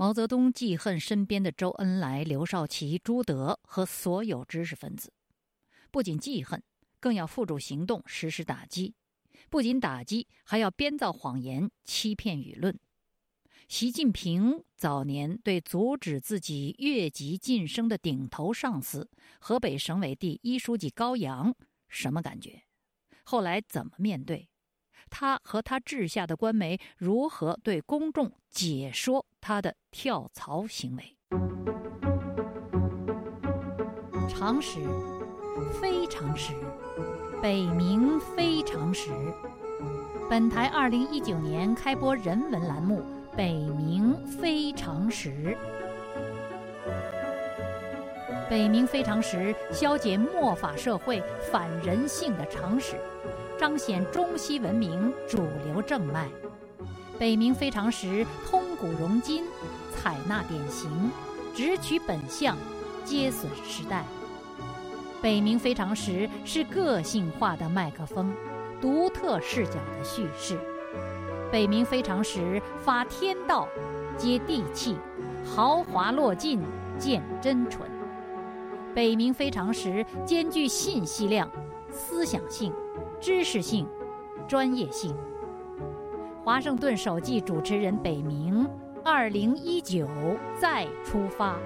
毛泽东记恨身边的周恩来、刘少奇、朱德和所有知识分子，不仅记恨，更要付诸行动实施打击。不仅打击，还要编造谎言欺骗舆论。习近平早年对阻止自己越级晋升的顶头上司河北省委第一书记高阳什么感觉？后来怎么面对？他和他治下的官媒如何对公众解说他的跳槽行为？常识，非常识，北冥非常识。本台二零一九年开播人文栏目《北冥非常识》。北冥非常识，消解末法社会反人性的常识。彰显中西文明主流正脉，北冥非常时通古融今，采纳典型，直取本相，接损时代。北冥非常时是个性化的麦克风，独特视角的叙事。北冥非常时发天道，接地气，豪华落尽见真纯。北冥非常时兼具信息量、思想性。知识性、专业性。华盛顿首季主持人北冥，二零一九再出发，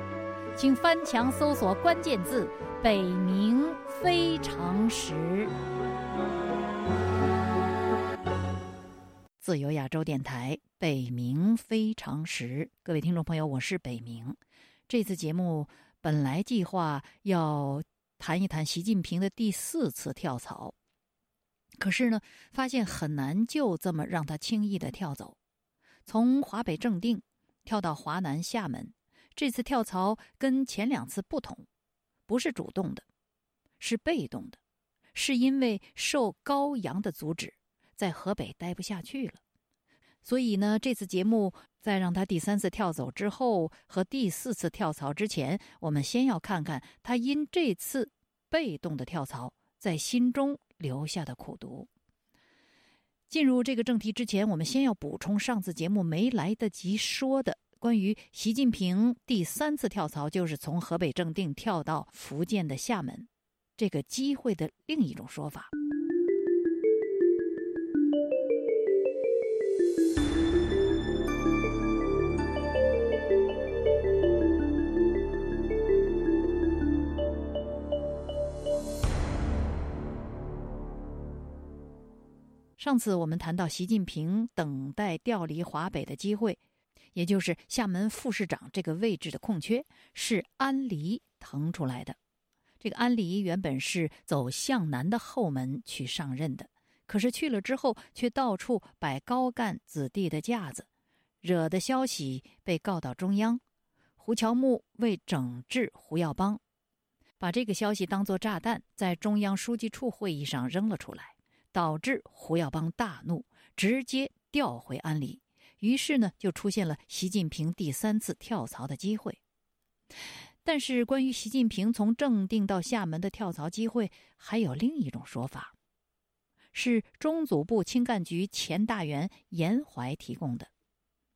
请翻墙搜索关键字“北冥非常时”。自由亚洲电台“北冥非常时”，各位听众朋友，我是北冥。这次节目本来计划要谈一谈习近平的第四次跳槽。可是呢，发现很难就这么让他轻易的跳走。从华北正定跳到华南厦门，这次跳槽跟前两次不同，不是主动的，是被动的，是因为受高阳的阻止，在河北待不下去了。所以呢，这次节目在让他第三次跳走之后和第四次跳槽之前，我们先要看看他因这次被动的跳槽在心中。留下的苦读。进入这个正题之前，我们先要补充上次节目没来得及说的关于习近平第三次跳槽，就是从河北正定跳到福建的厦门这个机会的另一种说法。上次我们谈到习近平等待调离华北的机会，也就是厦门副市长这个位置的空缺，是安黎腾出来的。这个安黎原本是走向南的后门去上任的，可是去了之后却到处摆高干子弟的架子，惹的消息被告到中央。胡乔木为整治胡耀邦，把这个消息当作炸弹，在中央书记处会议上扔了出来。导致胡耀邦大怒，直接调回安黎。于是呢，就出现了习近平第三次跳槽的机会。但是，关于习近平从正定到厦门的跳槽机会，还有另一种说法，是中组部青干局前大员严怀提供的。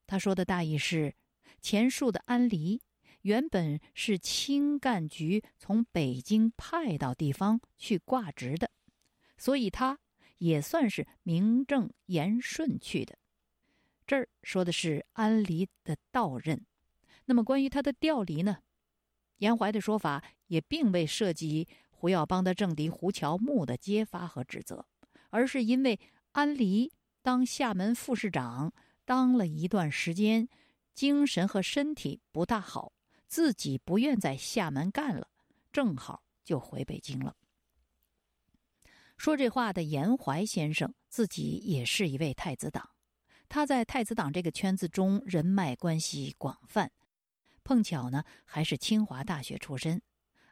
他说的大意是：前述的安黎原本是青干局从北京派到地方去挂职的，所以他。也算是名正言顺去的。这儿说的是安离的到任，那么关于他的调离呢？严怀的说法也并未涉及胡耀邦的政敌胡乔木的揭发和指责，而是因为安离当厦门副市长当了一段时间，精神和身体不大好，自己不愿在厦门干了，正好就回北京了。说这话的严怀先生自己也是一位太子党，他在太子党这个圈子中人脉关系广泛，碰巧呢还是清华大学出身，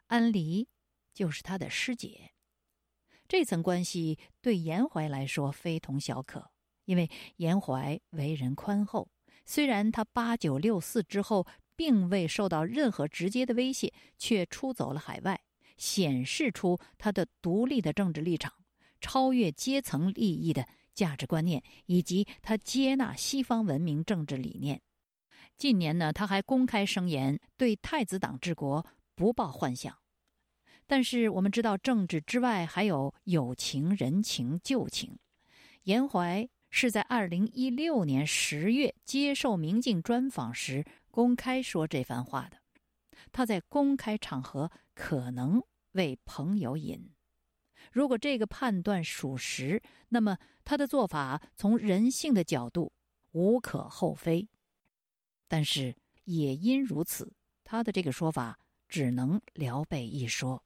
安黎就是他的师姐，这层关系对严怀来说非同小可，因为严怀为人宽厚，虽然他八九六四之后并未受到任何直接的威胁，却出走了海外。显示出他的独立的政治立场、超越阶层利益的价值观念，以及他接纳西方文明政治理念。近年呢，他还公开声言对太子党治国不抱幻想。但是我们知道，政治之外还有友情、人情、旧情。严怀是在二零一六年十月接受《明镜》专访时公开说这番话的。他在公开场合可能为朋友引。如果这个判断属实，那么他的做法从人性的角度无可厚非。但是也因如此，他的这个说法只能聊备一说。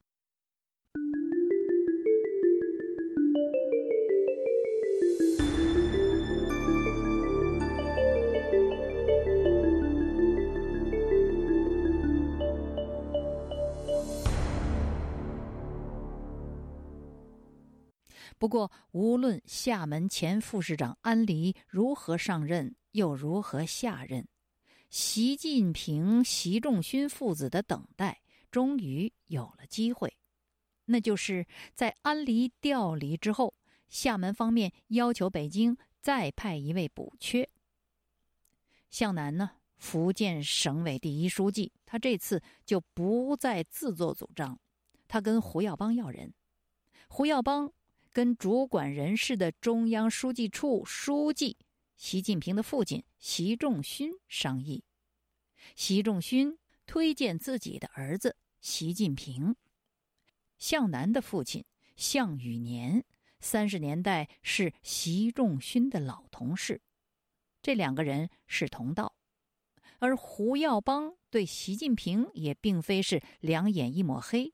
不过，无论厦门前副市长安黎如何上任，又如何下任。习近平、习仲勋父子的等待终于有了机会，那就是在安黎调离之后，厦门方面要求北京再派一位补缺。向南呢，福建省委第一书记，他这次就不再自作主张，他跟胡耀邦要人。胡耀邦跟主管人事的中央书记处书记。习近平的父亲习仲勋商议，习仲勋推荐自己的儿子习近平。向南的父亲向宇年，三十年代是习仲勋的老同事，这两个人是同道。而胡耀邦对习近平也并非是两眼一抹黑，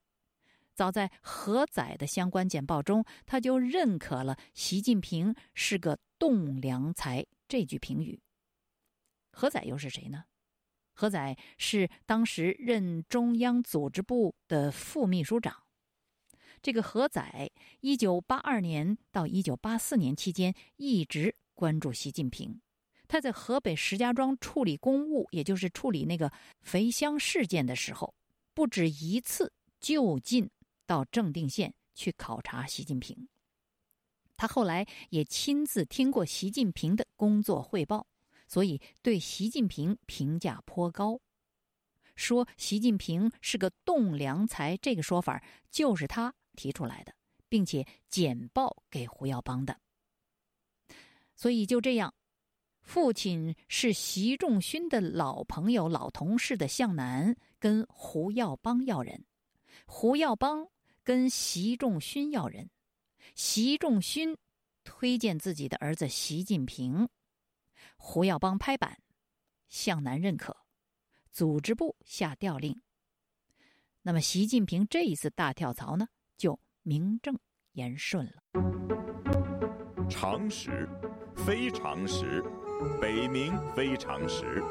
早在何载的相关简报中，他就认可了习近平是个栋梁才。这句评语，何载又是谁呢？何载是当时任中央组织部的副秘书长。这个何载，一九八二年到一九八四年期间一直关注习近平。他在河北石家庄处理公务，也就是处理那个肥乡事件的时候，不止一次就近到正定县去考察习近平。他后来也亲自听过习近平的工作汇报，所以对习近平评价颇高。说习近平是个栋梁才，这个说法就是他提出来的，并且简报给胡耀邦的。所以就这样，父亲是习仲勋的老朋友、老同事的向南跟胡耀邦要人，胡耀邦跟习仲勋要人。习仲勋推荐自己的儿子习近平，胡耀邦拍板，向南认可，组织部下调令。那么，习近平这一次大跳槽呢，就名正言顺了。常识，非常识，北冥非常识。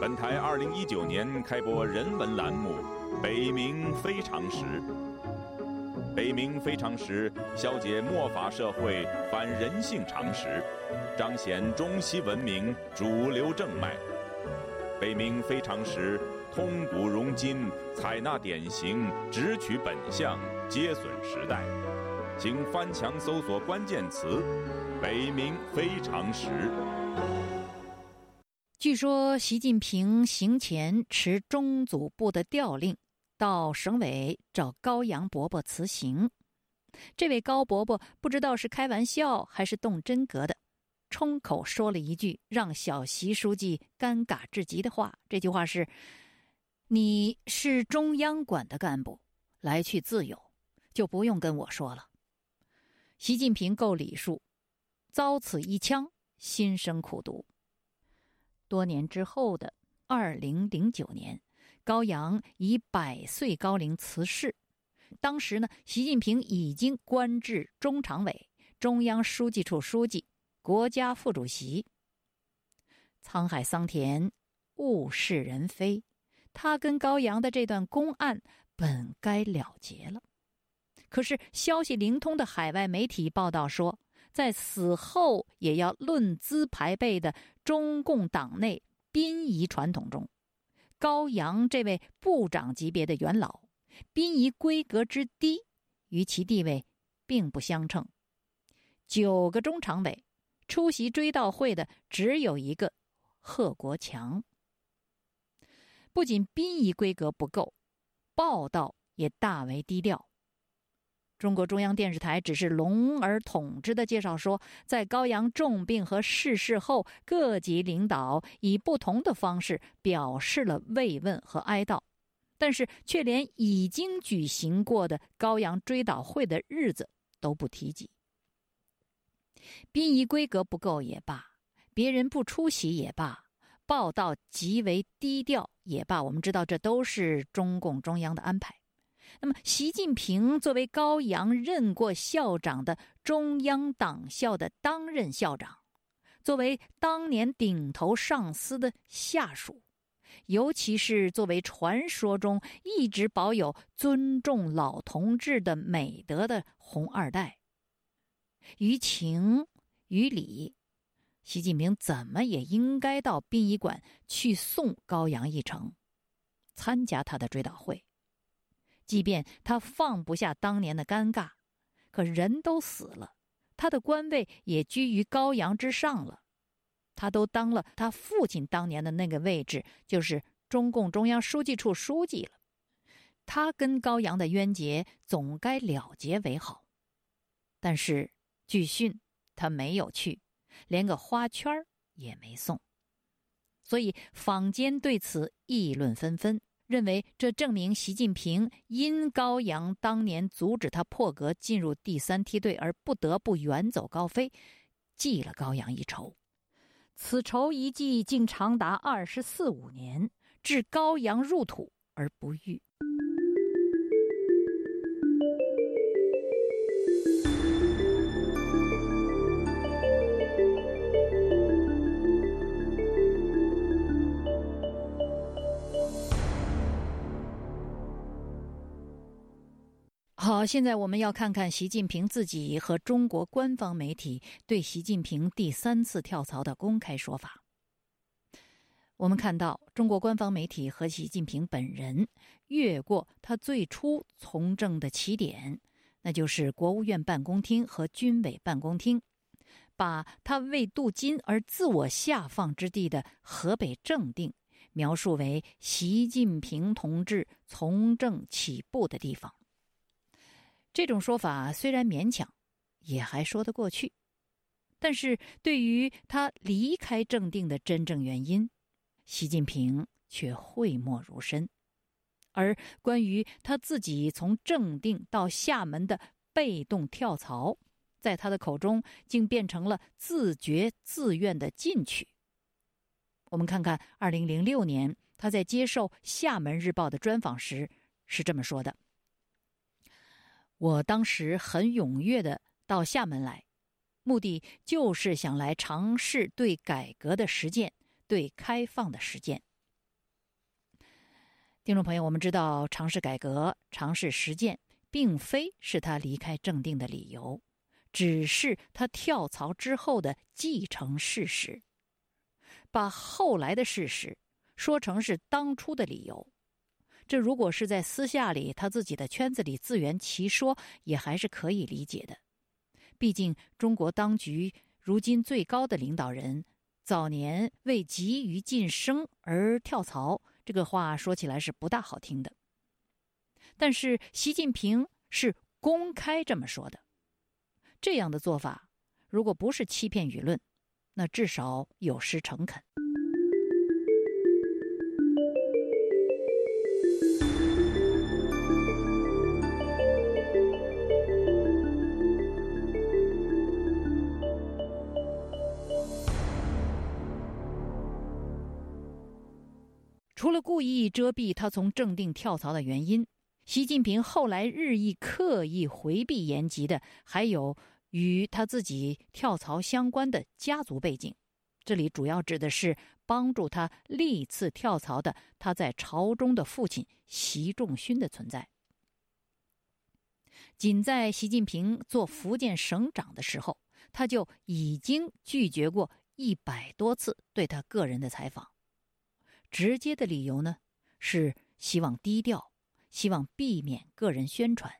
本台二零一九年开播人文栏目《北冥非常识》。北冥非常时，消解末法社会反人性常识，彰显中西文明主流正脉。北冥非常时，通古融今，采纳典型，直取本相，皆损时代。请翻墙搜索关键词“北冥非常时”。据说习近平行前持中组部的调令。到省委找高阳伯伯辞行，这位高伯伯不知道是开玩笑还是动真格的，冲口说了一句让小习书记尴尬至极的话。这句话是：“你是中央管的干部，来去自由，就不用跟我说了。”习近平够礼数，遭此一枪，心生苦毒。多年之后的二零零九年。高阳以百岁高龄辞世，当时呢，习近平已经官至中常委、中央书记处书记、国家副主席。沧海桑田，物是人非，他跟高阳的这段公案本该了结了。可是消息灵通的海外媒体报道说，在死后也要论资排辈的中共党内殡仪传统中。高阳这位部长级别的元老，殡仪规格之低，与其地位并不相称。九个中常委出席追悼会的只有一个贺国强，不仅殡仪规格不够，报道也大为低调。中国中央电视台只是笼而统之的介绍说，在高阳重病和逝世后，各级领导以不同的方式表示了慰问和哀悼，但是却连已经举行过的高阳追悼会的日子都不提及。殡仪规格不够也罢，别人不出席也罢，报道极为低调也罢，我们知道这都是中共中央的安排。那么，习近平作为高阳任过校长的中央党校的当任校长，作为当年顶头上司的下属，尤其是作为传说中一直保有尊重老同志的美德的红二代，于情于理，习近平怎么也应该到殡仪馆去送高阳一程，参加他的追悼会。即便他放不下当年的尴尬，可人都死了，他的官位也居于高阳之上了，他都当了他父亲当年的那个位置，就是中共中央书记处书记了。他跟高阳的冤结总该了结为好。但是据讯他没有去，连个花圈也没送，所以坊间对此议论纷纷。认为这证明习近平因高阳当年阻止他破格进入第三梯队而不得不远走高飞，记了高阳一筹。此仇一记竟长达二十四五年，至高阳入土而不遇。好，现在我们要看看习近平自己和中国官方媒体对习近平第三次跳槽的公开说法。我们看到，中国官方媒体和习近平本人越过他最初从政的起点，那就是国务院办公厅和军委办公厅，把他为镀金而自我下放之地的河北正定描述为习近平同志从政起步的地方。这种说法虽然勉强，也还说得过去，但是对于他离开正定的真正原因，习近平却讳莫如深。而关于他自己从正定到厦门的被动跳槽，在他的口中竟变成了自觉自愿的进取。我们看看二零零六年他在接受《厦门日报》的专访时是这么说的。我当时很踊跃的到厦门来，目的就是想来尝试对改革的实践，对开放的实践。听众朋友，我们知道尝试改革、尝试实践，并非是他离开正定的理由，只是他跳槽之后的继承事实。把后来的事实说成是当初的理由。这如果是在私下里，他自己的圈子里自圆其说，也还是可以理解的。毕竟中国当局如今最高的领导人，早年为急于晋升而跳槽，这个话说起来是不大好听的。但是习近平是公开这么说的，这样的做法，如果不是欺骗舆论，那至少有失诚恳。除了故意遮蔽他从正定跳槽的原因，习近平后来日益刻意回避言及的，还有与他自己跳槽相关的家族背景。这里主要指的是帮助他历次跳槽的他在朝中的父亲习仲勋的存在。仅在习近平做福建省长的时候，他就已经拒绝过一百多次对他个人的采访。直接的理由呢，是希望低调，希望避免个人宣传；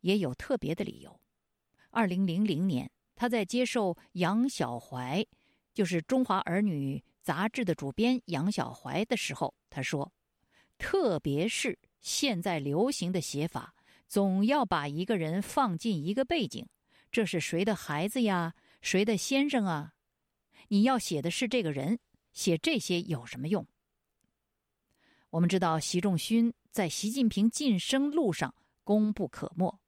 也有特别的理由。二零零零年，他在接受杨小怀，就是《中华儿女》杂志的主编杨小怀的时候，他说：“特别是现在流行的写法，总要把一个人放进一个背景，这是谁的孩子呀？谁的先生啊？你要写的是这个人，写这些有什么用？”我们知道，习仲勋在习近平晋升路上功不可没。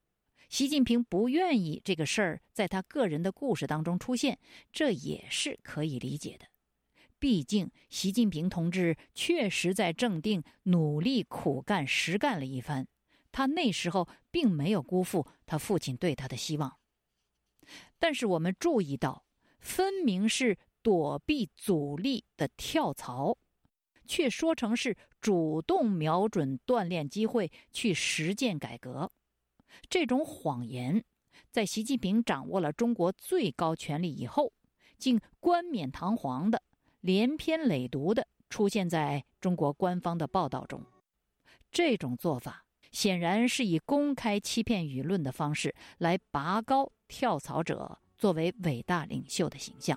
习近平不愿意这个事儿在他个人的故事当中出现，这也是可以理解的。毕竟，习近平同志确实在正定努力苦干实干了一番，他那时候并没有辜负他父亲对他的希望。但是，我们注意到，分明是躲避阻力的跳槽，却说成是主动瞄准锻炼机会去实践改革。这种谎言，在习近平掌握了中国最高权力以后，竟冠冕堂皇的、连篇累牍的出现在中国官方的报道中。这种做法显然是以公开欺骗舆论的方式来拔高跳槽者作为伟大领袖的形象。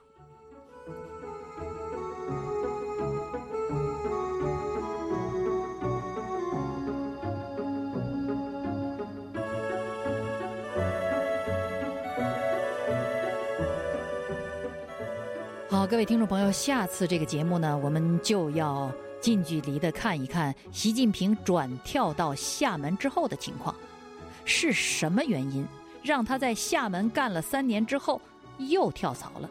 好，各位听众朋友，下次这个节目呢，我们就要近距离的看一看习近平转跳到厦门之后的情况，是什么原因让他在厦门干了三年之后又跳槽了？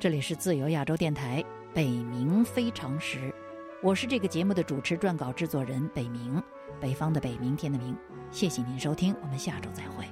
这里是自由亚洲电台北冥非常时，我是这个节目的主持、撰稿、制作人北冥，北方的北，明天的明。谢谢您收听，我们下周再会。